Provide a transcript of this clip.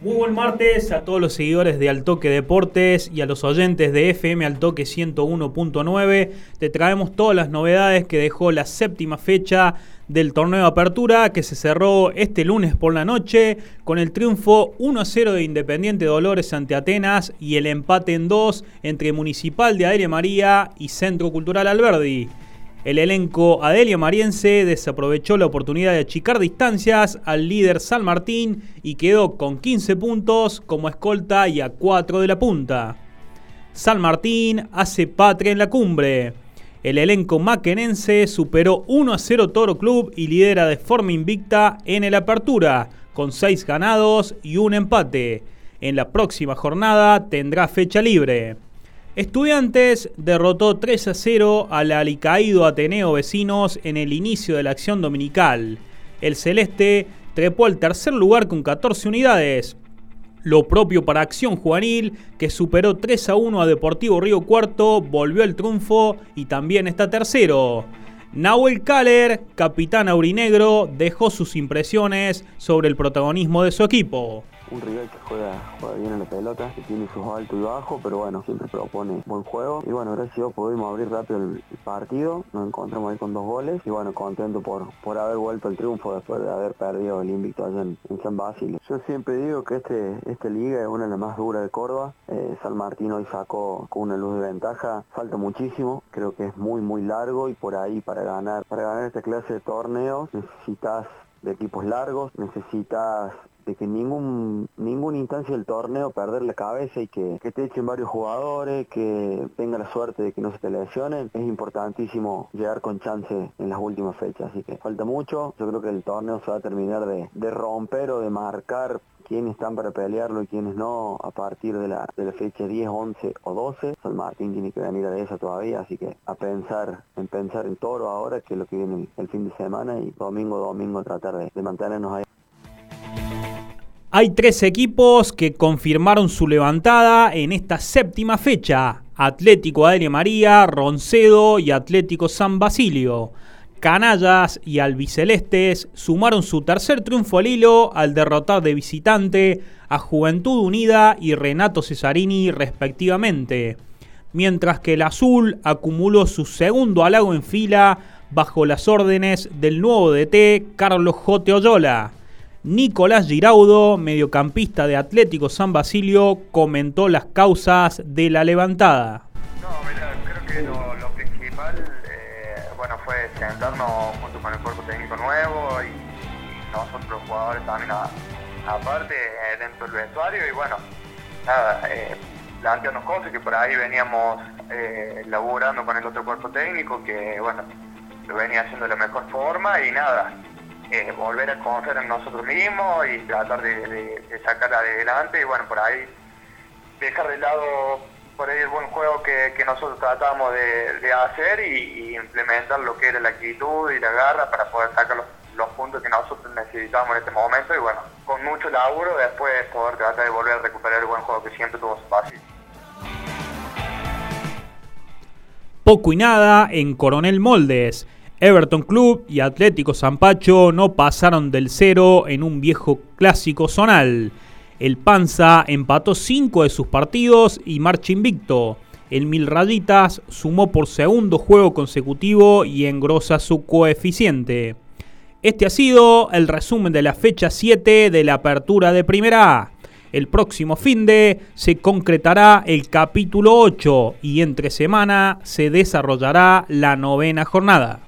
Muy buen martes a todos los seguidores de Altoque Deportes y a los oyentes de FM Altoque 101.9. Te traemos todas las novedades que dejó la séptima fecha del torneo de apertura que se cerró este lunes por la noche con el triunfo 1-0 de Independiente Dolores ante Atenas y el empate en 2 entre Municipal de Adelia María y Centro Cultural Alberdi. El elenco Adelia Mariense desaprovechó la oportunidad de achicar distancias al líder San Martín y quedó con 15 puntos como escolta y a 4 de la punta. San Martín hace patria en la cumbre. El elenco maquenense superó 1 a 0 Toro Club y lidera de forma invicta en el Apertura, con 6 ganados y un empate. En la próxima jornada tendrá fecha libre. Estudiantes derrotó 3 a 0 al alicaído Ateneo Vecinos en el inicio de la acción dominical. El Celeste trepó al tercer lugar con 14 unidades. Lo propio para Acción Juvenil, que superó 3 a 1 a Deportivo Río Cuarto, volvió al triunfo y también está tercero. Nahuel Kaller, capitán aurinegro, dejó sus impresiones sobre el protagonismo de su equipo un rival que juega, juega bien en la pelota, que tiene sus altos y bajos, pero bueno, siempre propone buen juego. Y bueno, gracias a Dios pudimos abrir rápido el, partido, nos encontramos ahí con dos goles y bueno, contento por, por haber vuelto el triunfo después de haber perdido el invicto allá en, San Basilio. Yo siempre digo que este, esta liga es una de las más duras de Córdoba. Eh, San Martín hoy sacó con una luz de ventaja, falta muchísimo, creo que es muy muy largo y por ahí para ganar, para ganar esta clase de torneos necesitas de equipos largos, necesitas de que ningún ninguna instancia del torneo perder la cabeza y que, te echen varios jugadores, que tenga la suerte de que no se te lesionen, es importantísimo llegar con chance en las últimas fechas, así que falta mucho, yo creo que el torneo se va a terminar de, romper o de marcar quiénes están para pelearlo y quiénes no a partir de la, de la fecha 10, 11 o 12. San Martín tiene que venir a esa todavía, así que a pensar en pensar en Toro ahora, que es lo que viene el, fin de semana y domingo, domingo tratar de, de mantenernos ahí. Hay tres equipos que confirmaron su levantada en esta séptima fecha. Atlético Adria María, Roncedo y Atlético San Basilio. Canallas y Albicelestes sumaron su tercer triunfo al hilo al derrotar de visitante a Juventud Unida y Renato Cesarini respectivamente, mientras que el Azul acumuló su segundo halago en fila bajo las órdenes del nuevo DT Carlos J. Oyola. Nicolás Giraudo, mediocampista de Atlético San Basilio, comentó las causas de la levantada. No, mira, creo que lo, principal eh, bueno, fue sentarnos junto con el cuerpo técnico nuevo y, nosotros jugadores también aparte eh, dentro del vestuario y bueno, nada, eh, plantearnos cosas que por ahí veníamos eh, laburando con el otro cuerpo técnico que bueno, lo venía haciendo de la mejor forma y nada, eh, volver a confiar en nosotros mismos y tratar de, sacar adelante y bueno, por ahí dejar de lado por ahí el buen juego que, nosotros tratamos de, hacer y, implementar lo que era la actitud y la garra para poder sacar los, puntos que nosotros necesitamos en este momento y bueno, con mucho laburo después poder tratar de volver a recuperar el buen juego que siempre tuvo su fácil. Poco y nada en Coronel Moldes. Everton Club y Atlético Zampacho no pasaron del cero en un viejo clásico zonal. El Panza empató cinco de sus partidos y marcha invicto. El Mil Rayitas sumó por segundo juego consecutivo y engrosa su coeficiente. Este ha sido el resumen de la fecha 7 de la apertura de Primera. El próximo fin de se concretará el capítulo 8 y entre semana se desarrollará la novena jornada.